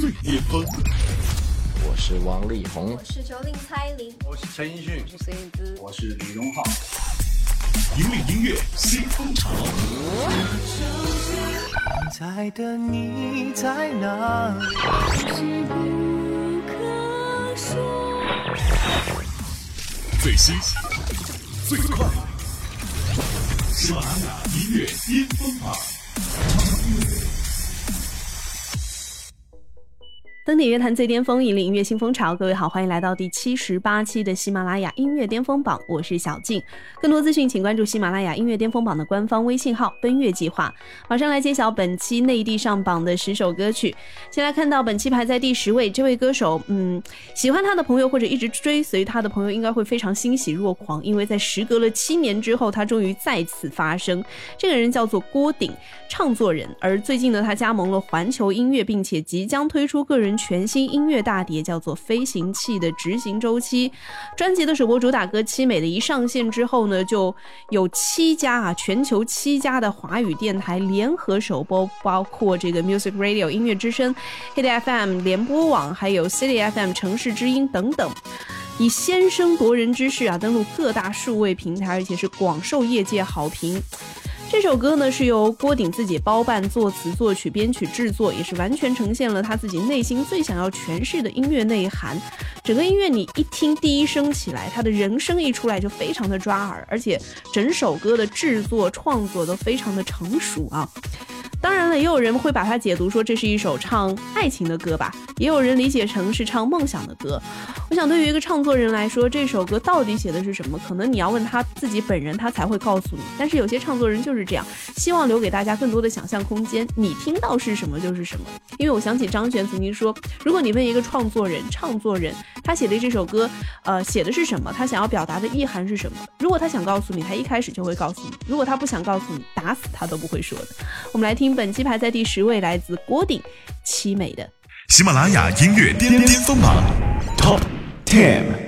最巅峰。我是王力宏，我是九令蔡琳，我是陈奕迅，我是孙燕姿，我是李荣浩。引领音乐新风潮。现在的你在哪里？最新、最快，喜马拉雅音乐巅峰榜。登顶乐坛最巅峰，引领音乐新风潮。各位好，欢迎来到第七十八期的喜马拉雅音乐巅峰榜，我是小静。更多资讯，请关注喜马拉雅音乐巅峰榜的官方微信号“奔月计划”。马上来揭晓本期内地上榜的十首歌曲。先来看到本期排在第十位这位歌手，嗯，喜欢他的朋友或者一直追随他的朋友，应该会非常欣喜若狂，因为在时隔了七年之后，他终于再次发声。这个人叫做郭顶，唱作人。而最近呢，他加盟了环球音乐，并且即将推出个人。全新音乐大碟叫做《飞行器》的执行周期，专辑的首播主打歌《凄美》的一上线之后呢，就有七家啊，全球七家的华语电台联合首播，包括这个 Music Radio 音乐之声、Hit FM 联播网，还有 City FM 城市之音等等，以先声夺人之势啊，登陆各大数位平台，而且是广受业界好评。这首歌呢是由郭顶自己包办作词、作曲、编曲、制作，也是完全呈现了他自己内心最想要诠释的音乐内涵。整个音乐你一听第一声起来，他的人声一出来就非常的抓耳，而且整首歌的制作创作都非常的成熟啊。当然了，也有人会把它解读说这是一首唱爱情的歌吧，也有人理解成是唱梦想的歌。我想，对于一个唱作人来说，这首歌到底写的是什么？可能你要问他自己本人，他才会告诉你。但是有些唱作人就是这样，希望留给大家更多的想象空间，你听到是什么就是什么。因为我想起张悬曾经说，如果你问一个创作人、唱作人，他写的这首歌，呃，写的是什么？他想要表达的意涵是什么？如果他想告诉你，他一开始就会告诉你；如果他不想告诉你，打死他都不会说的。我们来听。本期排在第十位，来自郭顶，凄美的喜马拉雅音乐巅巅峰榜 Top Ten。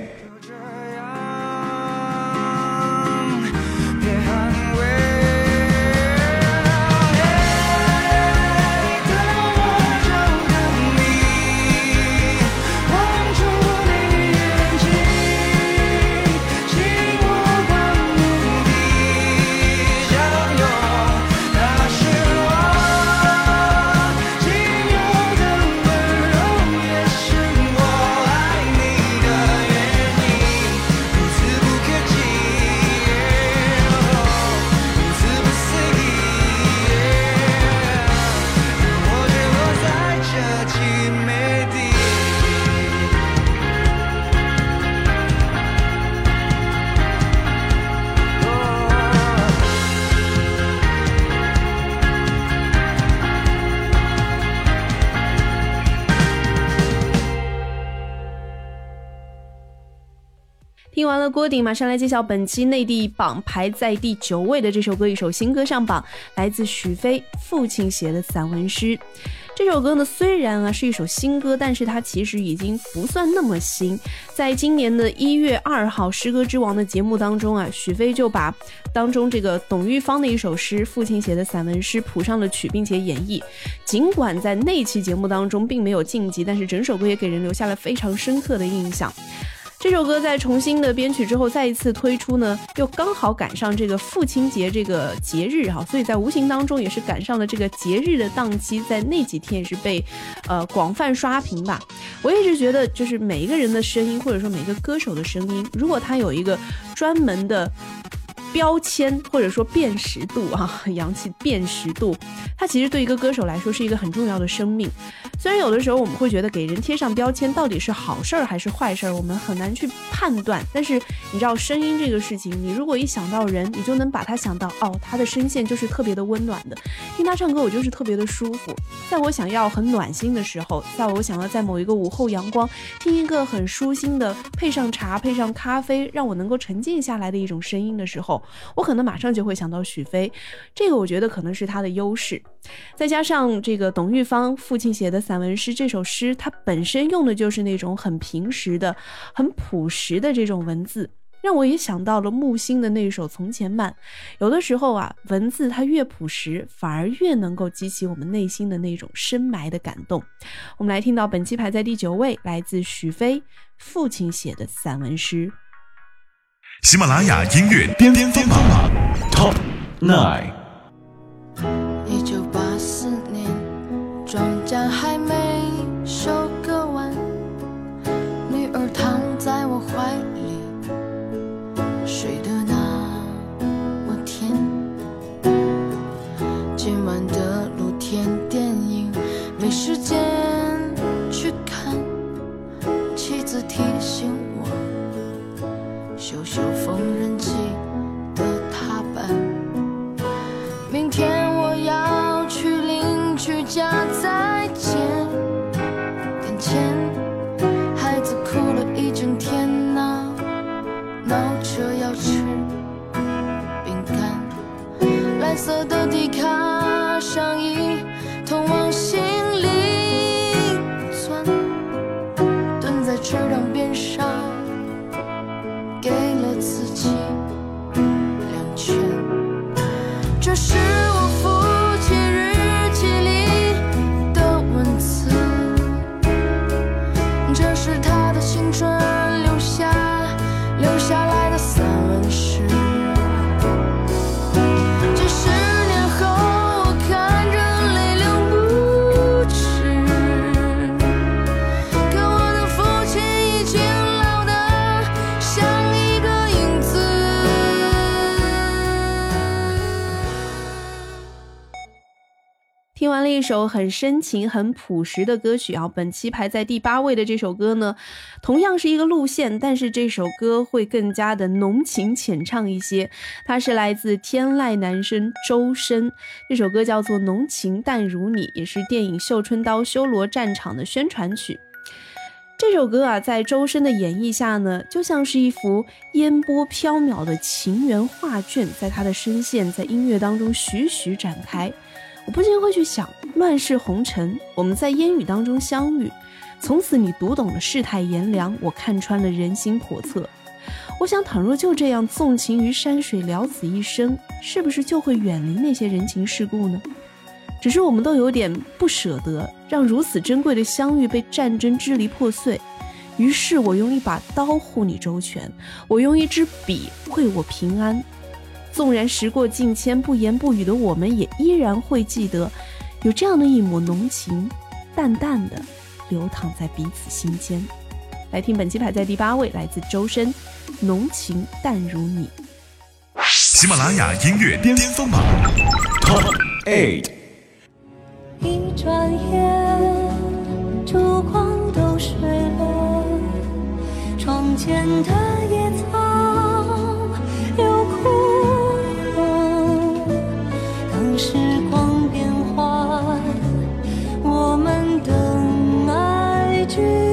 郭顶，马上来揭晓本期内地榜排在第九位的这首歌，一首新歌上榜，来自许飞父亲写的散文诗。这首歌呢，虽然啊是一首新歌，但是它其实已经不算那么新。在今年的一月二号《诗歌之王》的节目当中啊，许飞就把当中这个董玉芳的一首诗，父亲写的散文诗谱上了曲，并且演绎。尽管在那期节目当中并没有晋级，但是整首歌也给人留下了非常深刻的印象。这首歌在重新的编曲之后，再一次推出呢，又刚好赶上这个父亲节这个节日哈，所以在无形当中也是赶上了这个节日的档期，在那几天也是被，呃广泛刷屏吧。我一直觉得，就是每一个人的声音，或者说每个歌手的声音，如果他有一个专门的。标签或者说辨识度啊，洋气辨识度，它其实对一个歌手来说是一个很重要的生命。虽然有的时候我们会觉得给人贴上标签到底是好事儿还是坏事儿，我们很难去判断。但是你知道声音这个事情，你如果一想到人，你就能把他想到哦，他的声线就是特别的温暖的，听他唱歌我就是特别的舒服。在我想要很暖心的时候，在我想要在某一个午后阳光听一个很舒心的，配上茶配上咖啡，让我能够沉静下来的一种声音的时候。我可能马上就会想到许飞，这个我觉得可能是他的优势，再加上这个董玉芳父亲写的散文诗，这首诗它本身用的就是那种很平实的、很朴实的这种文字。让我也想到了木心的那首《从前慢》。有的时候啊，文字它越朴实，反而越能够激起我们内心的那种深埋的感动。我们来听到本期排在第九位，来自许飞父亲写的散文诗。喜马拉雅音乐巅巅巅榜 Top Nine。一九八四年，庄稼还没修修缝纫机一首很深情、很朴实的歌曲啊，本期排在第八位的这首歌呢，同样是一个路线，但是这首歌会更加的浓情浅唱一些。它是来自天籁男声周深，这首歌叫做《浓情淡如你》，也是电影《绣春刀·修罗战场》的宣传曲。这首歌啊，在周深的演绎下呢，就像是一幅烟波飘渺的情缘画卷，在他的声线在音乐当中徐徐展开。我不禁会去想，乱世红尘，我们在烟雨当中相遇，从此你读懂了世态炎凉，我看穿了人心叵测。我想，倘若就这样纵情于山水，了此一生，是不是就会远离那些人情世故呢？只是我们都有点不舍得，让如此珍贵的相遇被战争支离破碎。于是我用一把刀护你周全，我用一支笔绘我平安。纵然时过境迁，不言不语的我们，也依然会记得，有这样的一抹浓情，淡淡的流淌在彼此心间。来听本期排在第八位，来自周深，《浓情淡如你》。喜马拉雅音乐巅峰榜 Top Eight。一转眼，烛光都睡了，窗前的野草又枯了。当时光爱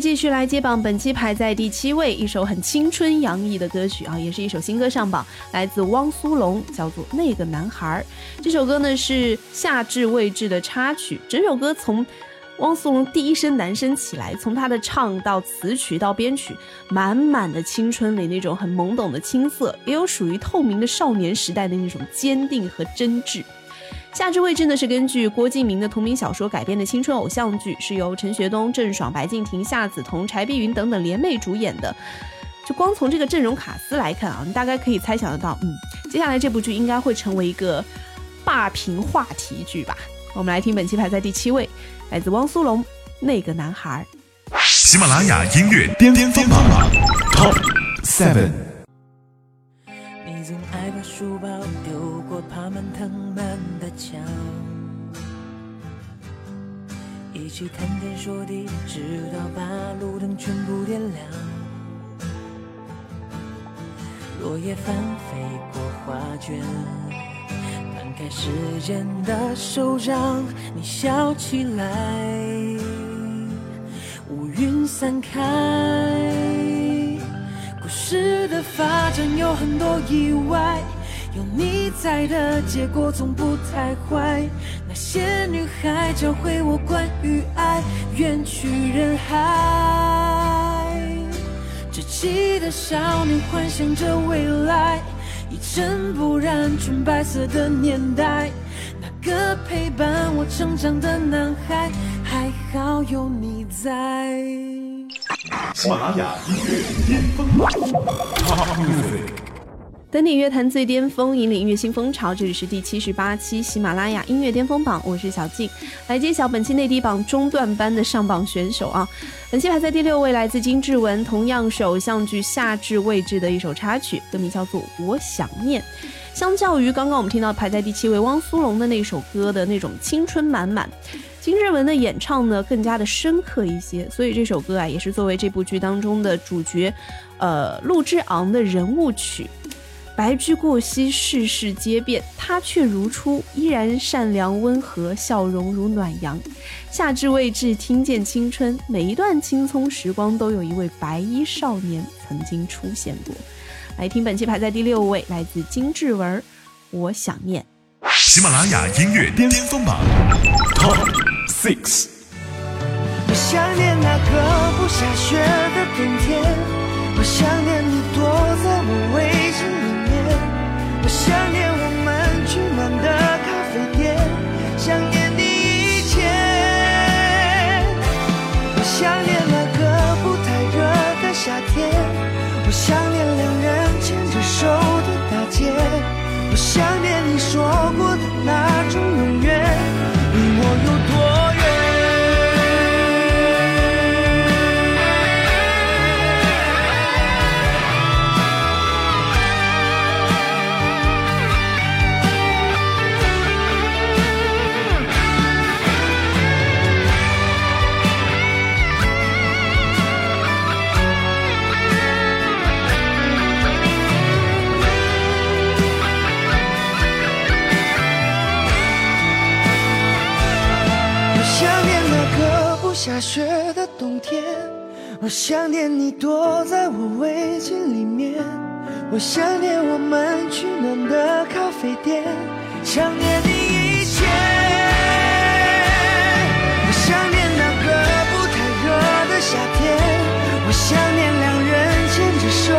继续来接榜，本期排在第七位，一首很青春洋溢的歌曲。啊，也是一首新歌上榜，来自汪苏泷，叫做《那个男孩》。这首歌呢是夏至未至的插曲，整首歌从汪苏泷第一声男声起来，从他的唱到词曲到编曲，满满的青春里那种很懵懂的青涩，也有属于透明的少年时代的那种坚定和真挚。夏至未至呢是根据郭敬明的同名小说改编的青春偶像剧，是由陈学冬、郑爽、白敬亭、夏梓潼、柴碧云等等联袂主演的。就光从这个阵容卡司来看啊，你大概可以猜想得到，嗯，接下来这部剧应该会成为一个霸屏话题剧吧。我们来听本期排在第七位，来自汪苏泷《那个男孩》。喜马拉雅音乐巅巅巅榜 Top Seven。你总爱把书包丢过爬满藤蔓墙，一起谈天说地，直到把路灯全部点亮。落叶翻飞过画卷，摊开时间的手掌，你笑起来，乌云散开。故事的发展有很多意外，有你在的结果总不太坏。那些女孩教会我关于爱，远去人海。稚气的少年幻想着未来，一尘不染纯白色的年代。那个陪伴我成长的男孩，还好有你在。喜马拉雅音乐巅峰。登顶乐坛最巅峰，引领音乐新风潮。这里是第七十八期喜马拉雅音乐巅峰榜，我是小静，来揭晓本期内地榜中段班的上榜选手啊。本期排在第六位，来自金志文，同样是偶像剧《夏至未至》的一首插曲，歌名叫做《我想念》。相较于刚刚我们听到排在第七位汪苏泷的那首歌的那种青春满满，金志文的演唱呢更加的深刻一些，所以这首歌啊也是作为这部剧当中的主角，呃陆之昂的人物曲。白驹过隙，世事皆变，他却如初，依然善良温和，笑容如暖阳。夏至未至，听见青春，每一段青葱时光都有一位白衣少年曾经出现过。来听本期排在第六位，来自金志文，《我想念》。喜马拉雅音乐巅峰榜 Top Six。我想念那个不下雪的冬天，我想念你躲在我围巾里想念我们取暖的咖啡店，想念你一切。我想念那个不太热的夏天，我想念两人牵着手的大街，我想念你说过的那种永我想念你躲在我围巾里面，我想念我们取暖的咖啡店，想念你一切。我想念那个不太热的夏天，我想念两人牵着手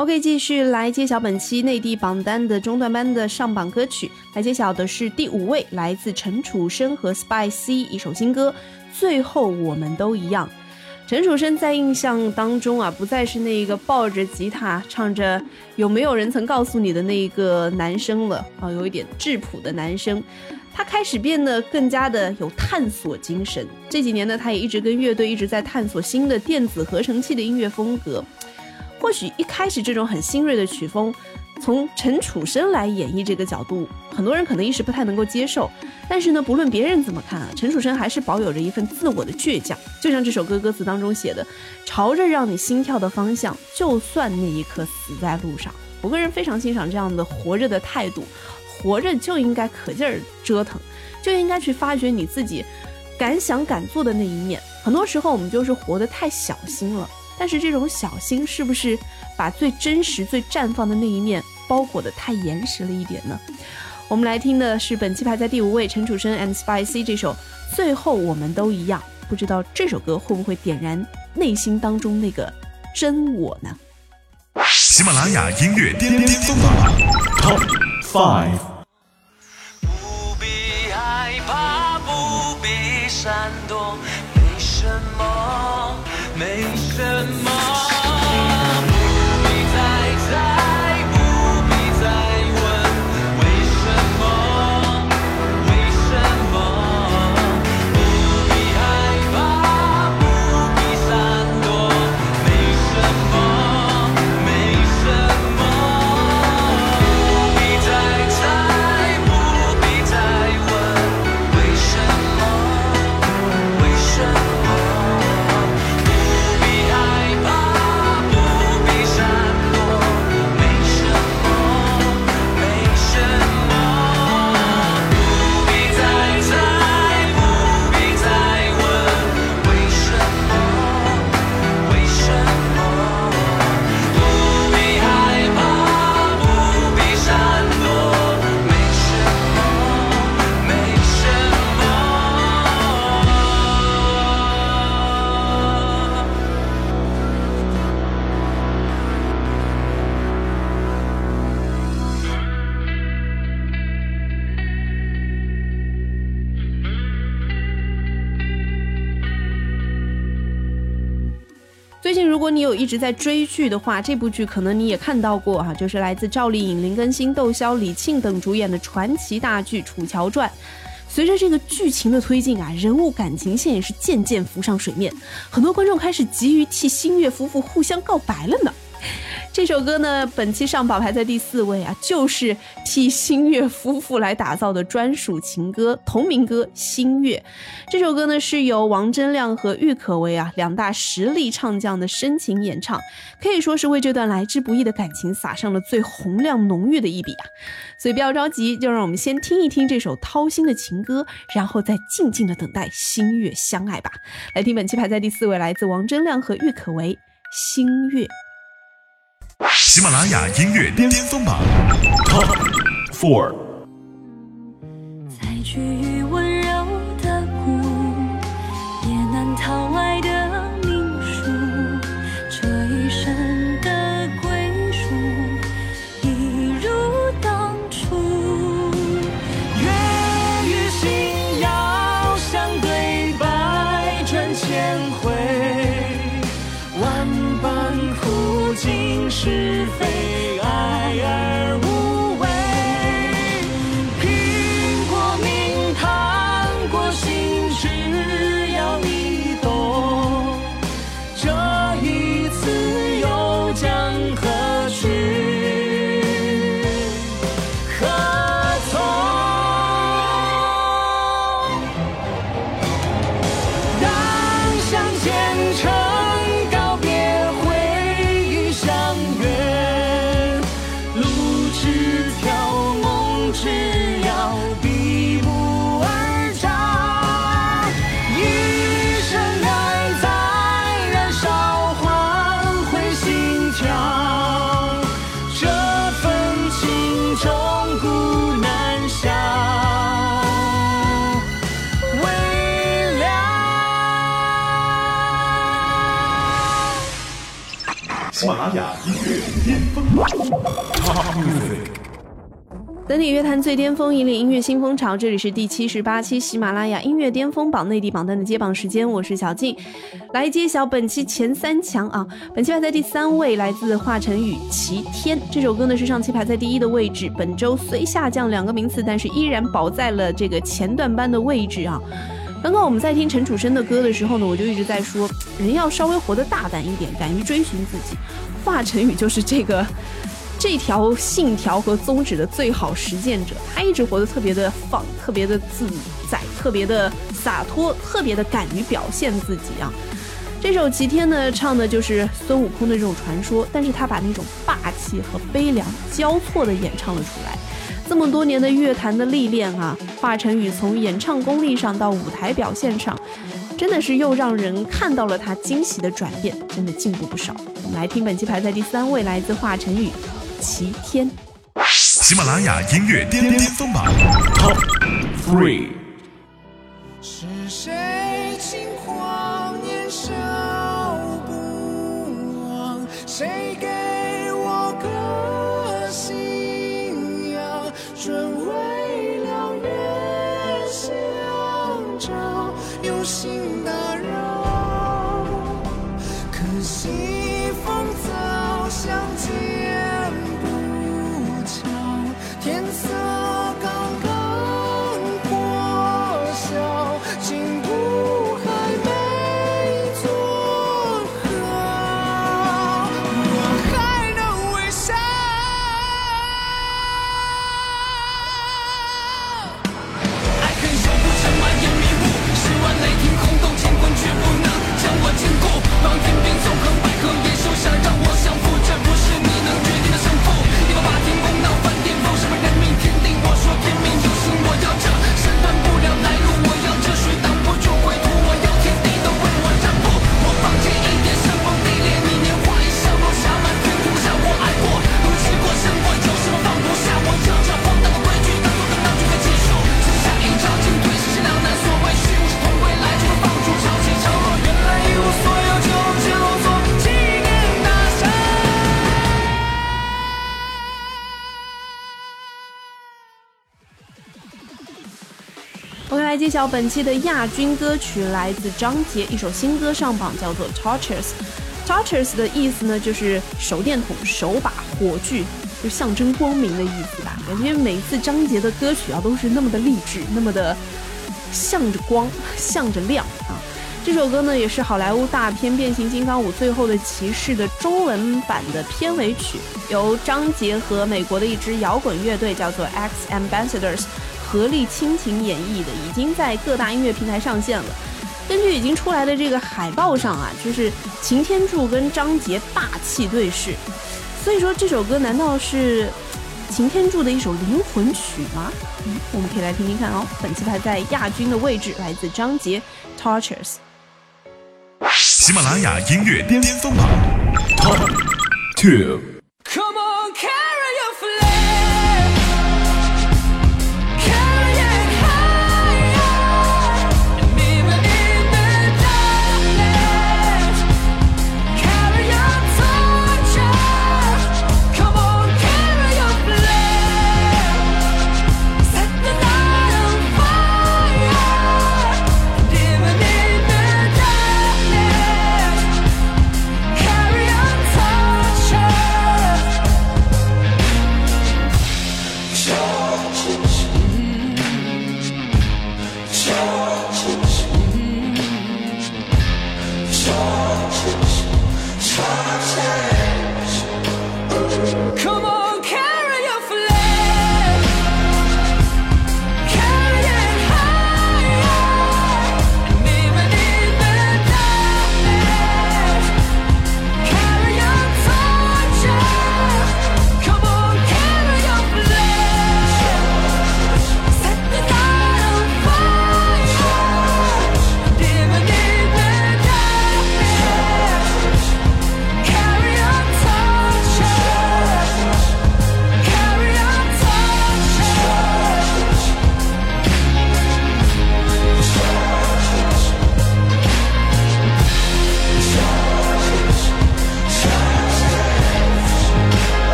OK，继续来揭晓本期内地榜单的中段班的上榜歌曲。来揭晓的是第五位，来自陈楚生和 Spy C 一首新歌《最后我们都一样》。陈楚生在印象当中啊，不再是那个抱着吉他唱着“有没有人曾告诉你”的那一个男生了啊，有一点质朴的男生。他开始变得更加的有探索精神。这几年呢，他也一直跟乐队一直在探索新的电子合成器的音乐风格。或许一开始这种很新锐的曲风，从陈楚生来演绎这个角度，很多人可能一时不太能够接受。但是呢，不论别人怎么看啊，陈楚生还是保有着一份自我的倔强。就像这首歌歌词当中写的：“朝着让你心跳的方向，就算那一刻死在路上。”我个人非常欣赏这样的活着的态度，活着就应该可劲儿折腾，就应该去发掘你自己敢想敢做的那一面。很多时候我们就是活得太小心了，但是这种小心是不是把最真实、最绽放的那一面包裹得太严实了一点呢？我们来听的是本期排在第五位陈楚生 and Spicy 这首《最后我们都一样》，不知道这首歌会不会点燃内心当中那个真我呢？喜马拉雅音乐巅巅峰榜 Top Five。不必害怕，不必闪躲，什么。直在追剧的话，这部剧可能你也看到过哈，就是来自赵丽颖、林更新、窦骁、李沁等主演的传奇大剧《楚乔传》。随着这个剧情的推进啊，人物感情线也是渐渐浮上水面，很多观众开始急于替新月夫妇互相告白了呢。这首歌呢，本期上榜排在第四位啊，就是替新月夫妇来打造的专属情歌，同名歌《新月》。这首歌呢，是由王铮亮和郁可唯啊两大实力唱将的深情演唱，可以说是为这段来之不易的感情撒上了最洪亮浓郁的一笔啊。所以不要着急，就让我们先听一听这首掏心的情歌，然后再静静的等待新月相爱吧。来听本期排在第四位，来自王铮亮和郁可唯《新月》。喜马拉雅音乐巅峰榜 Top Four。喜马拉雅音乐巅峰榜 Top Music。等你乐坛最巅峰，引领音乐新风潮。这里是第七十八期喜马拉雅音乐巅峰榜内地榜单的揭榜时间，我是小静，来揭晓本期前三强啊！本期排在第三位，来自华晨宇《齐天》这首歌呢是上期排在第一的位置，本周虽下降两个名次，但是依然保在了这个前段班的位置啊。刚刚我们在听陈楚生的歌的时候呢，我就一直在说，人要稍微活得大胆一点，敢于追寻自己。华晨宇就是这个这条信条和宗旨的最好实践者，他一直活得特别的放，特别的自在，特别的洒脱，特别的敢于表现自己啊。这首《齐天》呢，唱的就是孙悟空的这种传说，但是他把那种霸气和悲凉交错的演唱了出来。这么多年的乐坛的历练啊，华晨宇从演唱功力上到舞台表现上，真的是又让人看到了他惊喜的转变，真的进步不少。我们来听本期排在第三位，来自华晨宇，《齐天》。喜马拉雅音乐巅巅峰榜 Top Three。OK，来揭晓本期的亚军歌曲，来自张杰，一首新歌上榜，叫做《Torches》。Torches 的意思呢，就是手电筒、手把、火炬，就象征光明的意思吧。感觉每次张杰的歌曲啊，都是那么的励志，那么的向着光，向着亮啊。这首歌呢，也是好莱坞大片《变形金刚五：最后的骑士》的中文版的片尾曲，由张杰和美国的一支摇滚乐队叫做 X Ambassadors 合力倾情演绎的，已经在各大音乐平台上线了。根据已经出来的这个海报上啊，就是擎天柱跟张杰霸气对视，所以说这首歌难道是擎天柱的一首灵魂曲吗？嗯，我们可以来听听看哦。本期排在亚军的位置来自张杰《Torches》。喜马拉雅音乐巅峰榜 Top Two。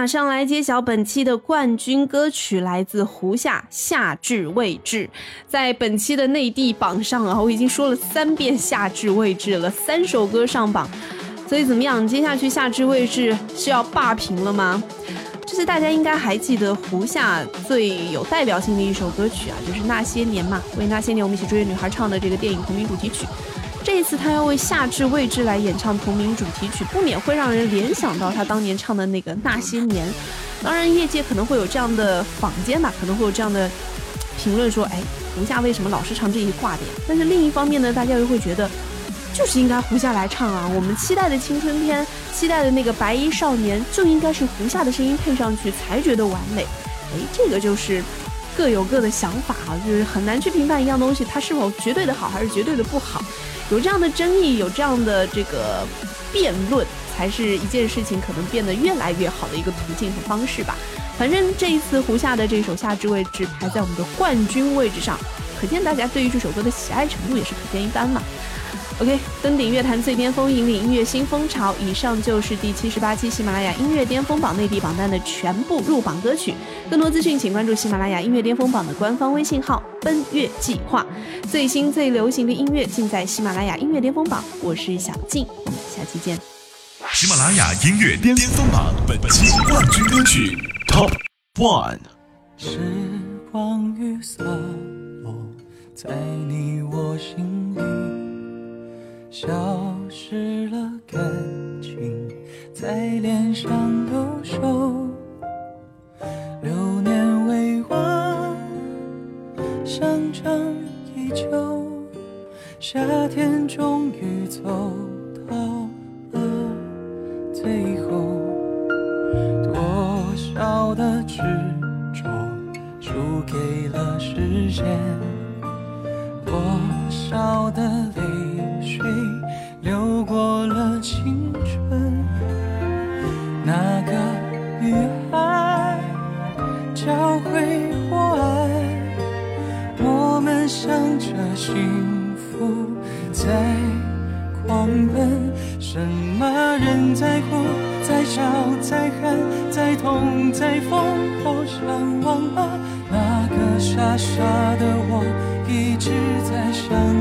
马上来揭晓本期的冠军歌曲，来自胡夏《夏至未至》。在本期的内地榜上啊，我已经说了三遍《夏至未至》了，三首歌上榜。所以怎么样？接下去夏至未至是要霸屏了吗？这次大家应该还记得胡夏最有代表性的一首歌曲啊，就是《那些年》嘛，为《那些年我们一起追的女孩》唱的这个电影同名主题曲。这一次他要为夏至未至来演唱同名主题曲，不免会让人联想到他当年唱的那个《那些年》。当然，业界可能会有这样的坊间吧，可能会有这样的评论说：“哎，胡夏为什么老是唱这一挂点？”但是另一方面呢，大家又会觉得，就是应该胡夏来唱啊！我们期待的青春片，期待的那个白衣少年，就应该是胡夏的声音配上去才觉得完美。哎，这个就是各有各的想法啊，就是很难去评判一样东西它是否绝对的好还是绝对的不好。有这样的争议，有这样的这个辩论。才是一件事情可能变得越来越好的一个途径和方式吧。反正这一次胡夏的这首《夏至未至》排在我们的冠军位置上，可见大家对于这首歌的喜爱程度也是可见一斑嘛。OK，登顶乐坛最巅峰，引领音乐新风潮。以上就是第七十八期喜马拉雅音乐巅峰榜内地榜单的全部入榜歌曲。更多资讯请关注喜马拉雅音乐巅峰榜的官方微信号“奔月计划”。最新最流行的音乐尽在喜马拉雅音乐巅峰榜。我是小静，我们下期见。喜马拉雅音乐巅峰榜本期冠军歌曲 Top One。时光雨洒落在你我心里，消失了感情在脸上留守，流年未完，香樟依旧，夏天终于走到了。最后，多少的执着输给了时间，多少的傻傻的我，一直在想